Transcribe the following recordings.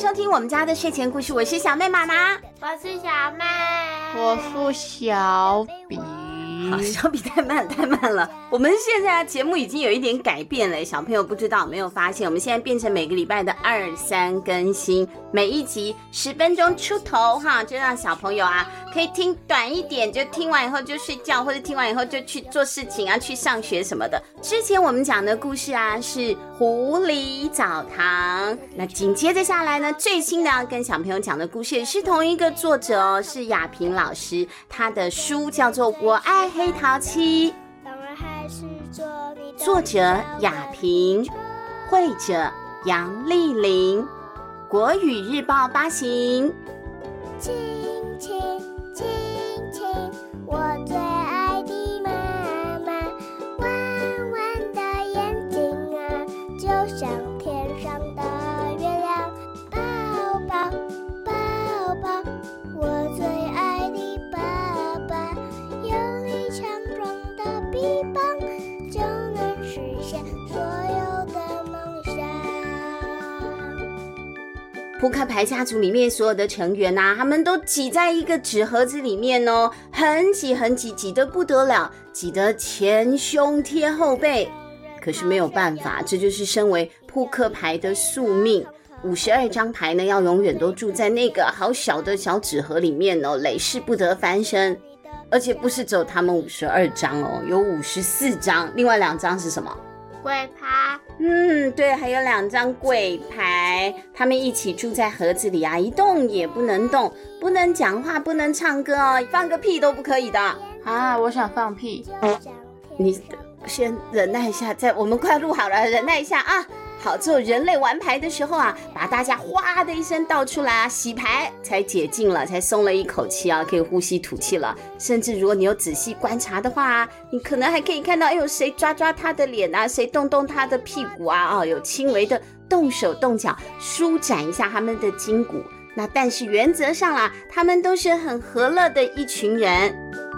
欢迎收听我们家的睡前故事，我是小妹妈妈，我是小妹，我是小比。好，小比太慢太慢了。我们现在节目已经有一点改变了，小朋友不知道没有发现？我们现在变成每个礼拜的二三更新，每一集十分钟出头哈，就让小朋友啊可以听短一点，就听完以后就睡觉，或者听完以后就去做事情啊，去上学什么的。之前我们讲的故事啊是狐狸澡堂，那紧接着下来呢，最新的要跟小朋友讲的故事也是同一个作者哦，是雅萍老师，他的书叫做《我爱黑桃七》。作者雅萍，绘者杨丽玲，国语日报发行。扑克牌家族里面所有的成员呐、他们都挤在一个纸盒子里面哦，很挤很挤，挤得不得了，挤得前胸贴后背。可是没有办法，这就是身为扑克牌的宿命。五十二张牌呢，要永远都住在那个好小的小纸盒里面哦，累世不得翻身。而且不是只有他们五十二张哦，有五十四张，另外两张是什么？鬼牌，嗯，对，还有两张鬼牌，他们一起住在盒子里啊，一动也不能动，不能讲话，不能唱歌哦，放个屁都不可以的啊！我想放屁，你先忍耐一下，再我们快录好了，忍耐一下啊。好，只有人类玩牌的时候啊，把大家哗的一声倒出来啊，洗牌才解禁了，才松了一口气啊，可以呼吸吐气了。甚至如果你有仔细观察的话，你可能还可以看到，哎呦，谁抓抓他的脸啊，谁动动他的屁股啊，哦，有轻微的动手动脚，舒展一下他们的筋骨。那但是原则上啦，他们都是很和乐的一群人。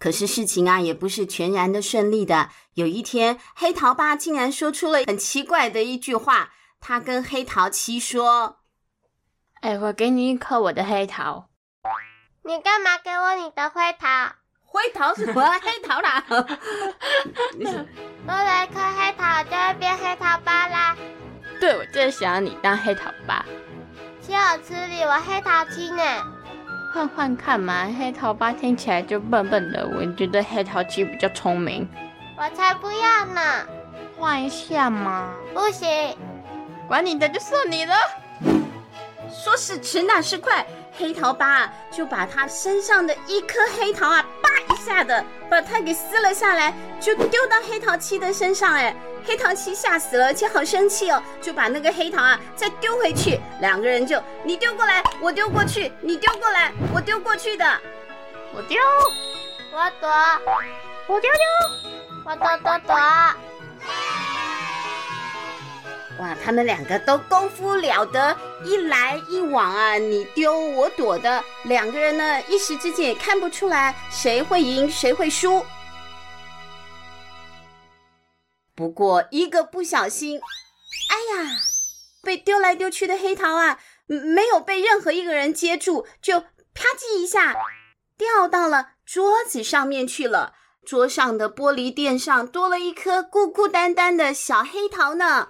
可是事情啊，也不是全然的顺利的。有一天，黑桃八竟然说出了很奇怪的一句话。他跟黑桃七说：“哎，我给你一颗我的黑桃。”“你干嘛给我你的灰桃？”“灰桃是什么？黑桃啦！”“ 多了一颗黑桃，就会变黑桃八啦。”“对，我就是想要你当黑桃八。”“岂有此理！我黑桃七呢。”换换看嘛，黑桃八听起来就笨笨的，我觉得黑桃七比较聪明。我才不要呢！换一下嘛。不行，管你的，就算你了。说时迟，那时快，黑桃八就把他身上的一颗黑桃啊，叭一下的把它给撕了下来，就丢到黑桃七的身上，哎。黑糖七吓死了，而且好生气哦，就把那个黑糖啊再丢回去。两个人就你丢过来，我丢过去，你丢过来，我丢过去的。我丢，我躲，我丢丢，我躲躲躲。哇，他们两个都功夫了得，一来一往啊，你丢我躲的。两个人呢，一时之间也看不出来谁会赢，谁会输。不过一个不小心，哎呀，被丢来丢去的黑桃啊，没有被任何一个人接住，就啪叽一下掉到了桌子上面去了。桌上的玻璃垫上多了一颗孤孤单单的小黑桃呢。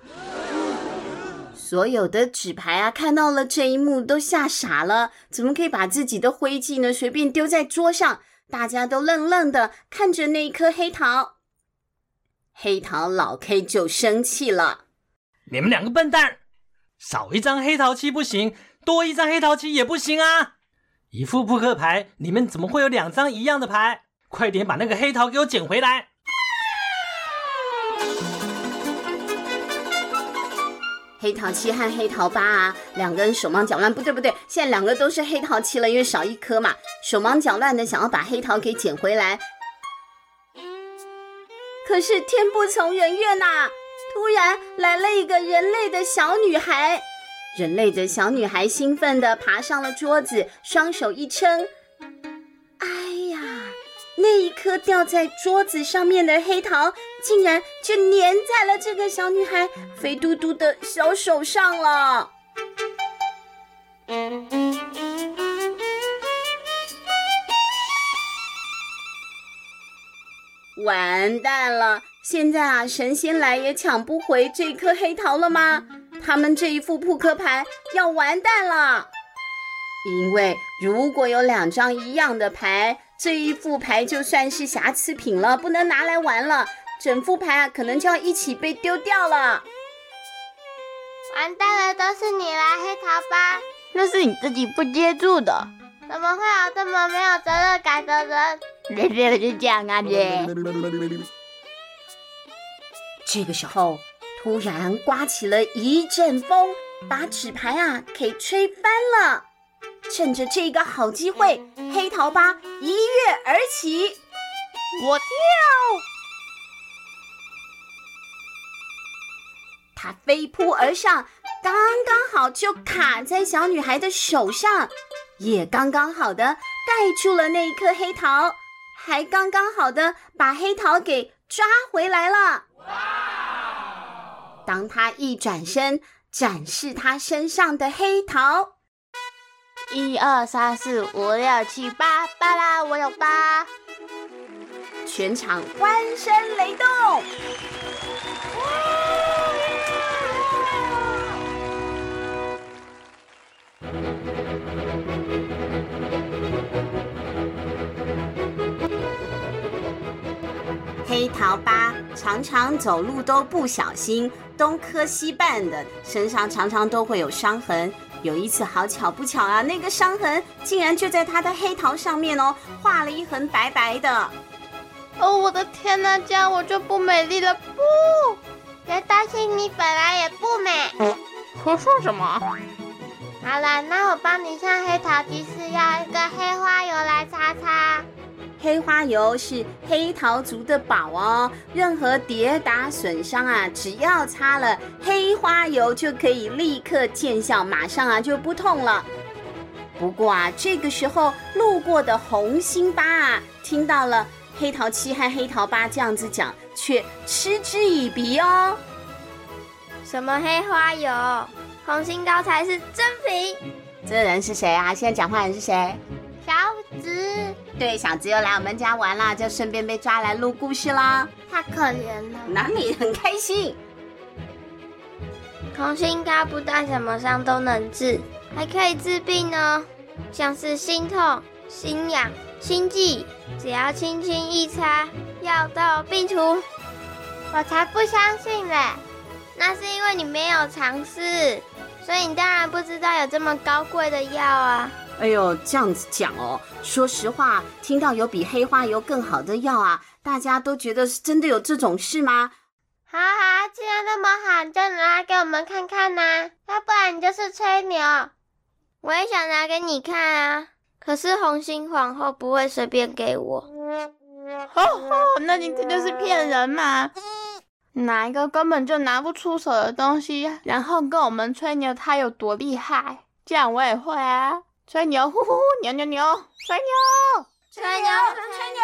所有的纸牌啊，看到了这一幕都吓傻了，怎么可以把自己的灰烬呢随便丢在桌上？大家都愣愣的看着那一颗黑桃。黑桃老 K 就生气了：“你们两个笨蛋，少一张黑桃七不行，多一张黑桃七也不行啊！一副扑克牌，你们怎么会有两张一样的牌？快点把那个黑桃给我捡回来！”黑桃七和黑桃八啊，两个人手忙脚乱，不对不对，现在两个都是黑桃七了，因为少一颗嘛，手忙脚乱的想要把黑桃给捡回来。可是天不从人愿呐，突然来了一个人类的小女孩。人类的小女孩兴奋地爬上了桌子，双手一撑，哎呀，那一颗掉在桌子上面的黑桃，竟然就粘在了这个小女孩肥嘟嘟的小手上了。完蛋了！现在啊，神仙来也抢不回这颗黑桃了吗？他们这一副扑克牌要完蛋了。因为如果有两张一样的牌，这一副牌就算是瑕疵品了，不能拿来玩了。整副牌啊，可能就要一起被丢掉了。完蛋了，都是你啦，黑桃八！那是你自己不接住的。怎么会有这么没有责任感的人？别别就这样啊！别。这个时候，突然刮起了一阵风，把纸牌啊给吹翻了。趁着这个好机会，黑桃八一跃而起，我跳，他飞扑而上，刚刚好就卡在小女孩的手上，也刚刚好的盖住了那一颗黑桃，才刚刚好的把黑桃给抓回来了。当他一转身展示他身上的黑桃。一二三四五六七八，巴拉，我有八！全场欢声雷动。黑桃八常常走路都不小心，东磕西绊的，身上常常都会有伤痕。有一次，好巧不巧啊，那个伤痕竟然就在他的黑桃上面哦，画了一横白白的。哦，我的天哪，这样我就不美丽了。不，别担心，你本来也不美。胡说什么？好了，那我帮你上黑桃提示，要一个黑花油来擦擦。黑花油是黑桃族的宝哦，任何跌打损伤啊，只要擦了黑花油就可以立刻见效，马上啊就不痛了。不过啊，这个时候路过的红心八啊，听到了黑桃七和黑桃八这样子讲，却嗤之以鼻哦。什么黑花油？红心高才是真品。这人是谁啊？现在讲话人是谁？小紫。对，小子又来我们家玩了，就顺便被抓来录故事啦。太可怜了，哪里很开心？红心膏不但什么伤都能治，还可以治病呢，像是心痛、心痒、心悸，只要轻轻一擦，药到病除。我才不相信嘞，那是因为你没有尝试，所以你当然不知道有这么高贵的药啊。哎呦，这样子讲哦，说实话，听到有比黑花油更好的药啊，大家都觉得是真的有这种事吗？好好，既然那么好，你就拿来给我们看看呐、啊，要不然你就是吹牛。我也想拿给你看啊，可是红心皇后不会随便给我。哦吼，那你这就是骗人嘛？拿一个根本就拿不出手的东西，然后跟我们吹牛他有多厉害？这样我也会啊。吹牛，呼呼呼，牛牛牛，吹牛，吹牛，吹牛。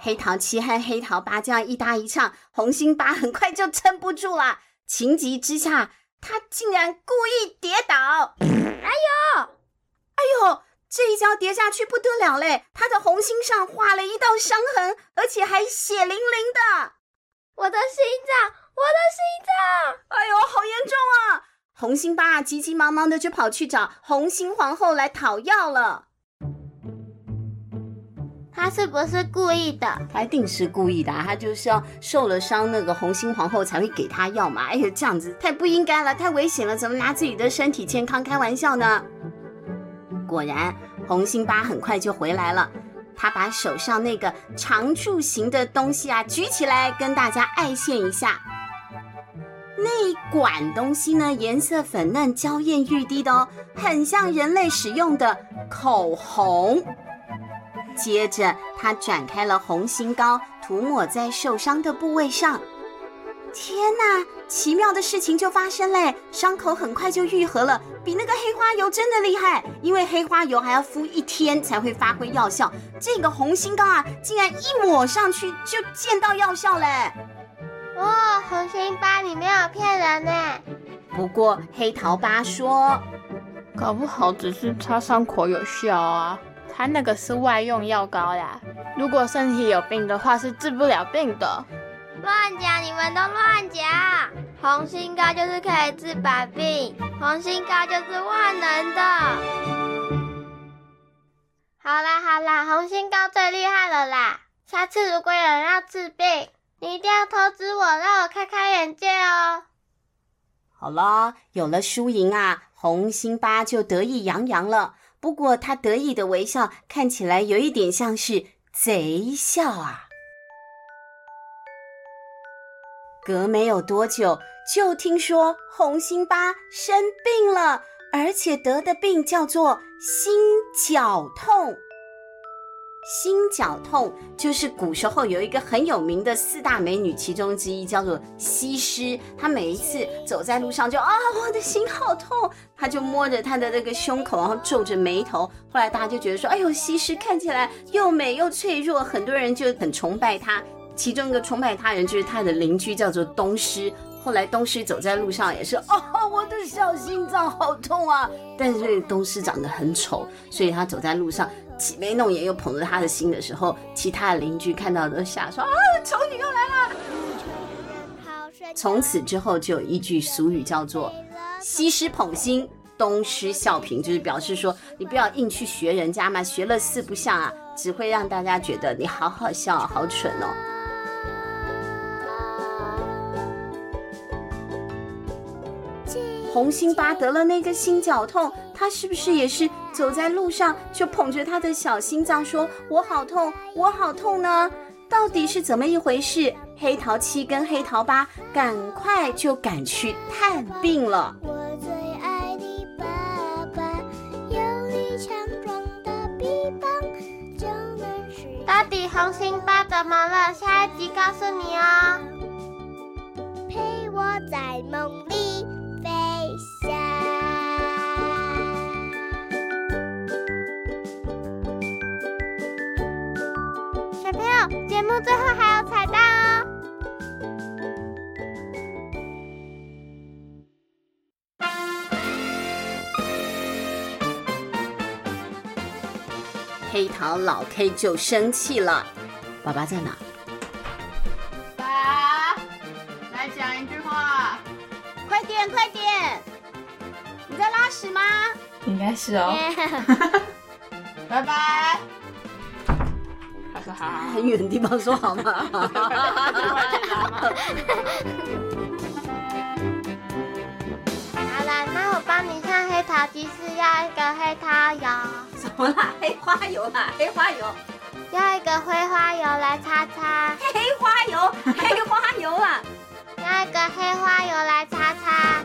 黑桃七和黑桃八这样一搭一唱，红心八很快就撑不住了。情急之下，他竟然故意跌倒。哎呦，哎呦，这一跤跌下去不得了嘞！他的红心上画了一道伤痕，而且还血淋淋的。我的心脏，我的心脏！哎呦，好严重啊！红心八急急忙忙的就跑去找红心皇后来讨要了。他是不是故意的？他一定是故意的，他就是要受了伤，那个红心皇后才会给他药嘛。哎呦，这样子太不应该了，太危险了，怎么拿自己的身体健康开玩笑呢？果然，红心八很快就回来了。他把手上那个长柱形的东西啊举起来，跟大家爱现一下。那一管东西呢，颜色粉嫩、娇艳欲滴的哦，很像人类使用的口红。接着，他转开了红心膏，涂抹在受伤的部位上。天哪！奇妙的事情就发生嘞，伤口很快就愈合了，比那个黑花油真的厉害。因为黑花油还要敷一天才会发挥药效，这个红心膏啊，竟然一抹上去就见到药效嘞！哇，红心巴，你没有骗人呢。不过黑桃八说，搞不好只是擦伤口有效啊，他那个是外用药膏啦。如果身体有病的话，是治不了病的。乱讲！你们都乱讲！红心膏就是可以治百病，红心膏就是万能的。好啦好啦，红心膏最厉害了啦！下次如果有人要治病，你一定要通知我，让我开开眼界哦。好了，有了输赢啊，红心巴就得意洋洋了。不过他得意的微笑看起来有一点像是贼笑啊。隔没有多久，就听说红心巴生病了，而且得的病叫做心绞痛。心绞痛就是古时候有一个很有名的四大美女其中之一，叫做西施。她每一次走在路上就，啊，我的心好痛，她就摸着她的那个胸口，然后皱着眉头。后来大家就觉得说，哎呦，西施看起来又美又脆弱，很多人就很崇拜她。其中一个崇拜她人就是她的邻居，叫做东施。后来东施走在路上也是，哦，我的小心脏好痛啊！但是东施长得很丑，所以他走在路上挤眉弄眼又捧着他的心的时候，其他的邻居看到都吓说啊，丑女又来了。从此之后就有一句俗语叫做“西施捧心，东施效颦”，就是表示说你不要硬去学人家嘛，学了四不像啊，只会让大家觉得你好好笑，好蠢哦。红心巴得了那个心绞痛，他是不是也是走在路上就捧着他的小心脏说：“我好痛，我好痛呢？”到底是怎么一回事？黑桃七跟黑桃八赶快就赶去探病了。我最爱的爸爸，有你强壮的臂膀，就能使。到底红心爸怎么了？下一集告诉你哦。陪我在梦节目最后还有彩蛋哦！黑桃老 K 就生气了，爸爸在哪？爸，来讲一句话，快点，快点！你在拉屎吗？应该是哦。拜拜。很远的地方说好吗？好了，那我帮你上黑桃骑士要一个黑桃油。什么啦？黑花油啦？黑花油。要一个灰花油来擦擦。黑花油，黑花油啊！要一个黑花油来擦擦。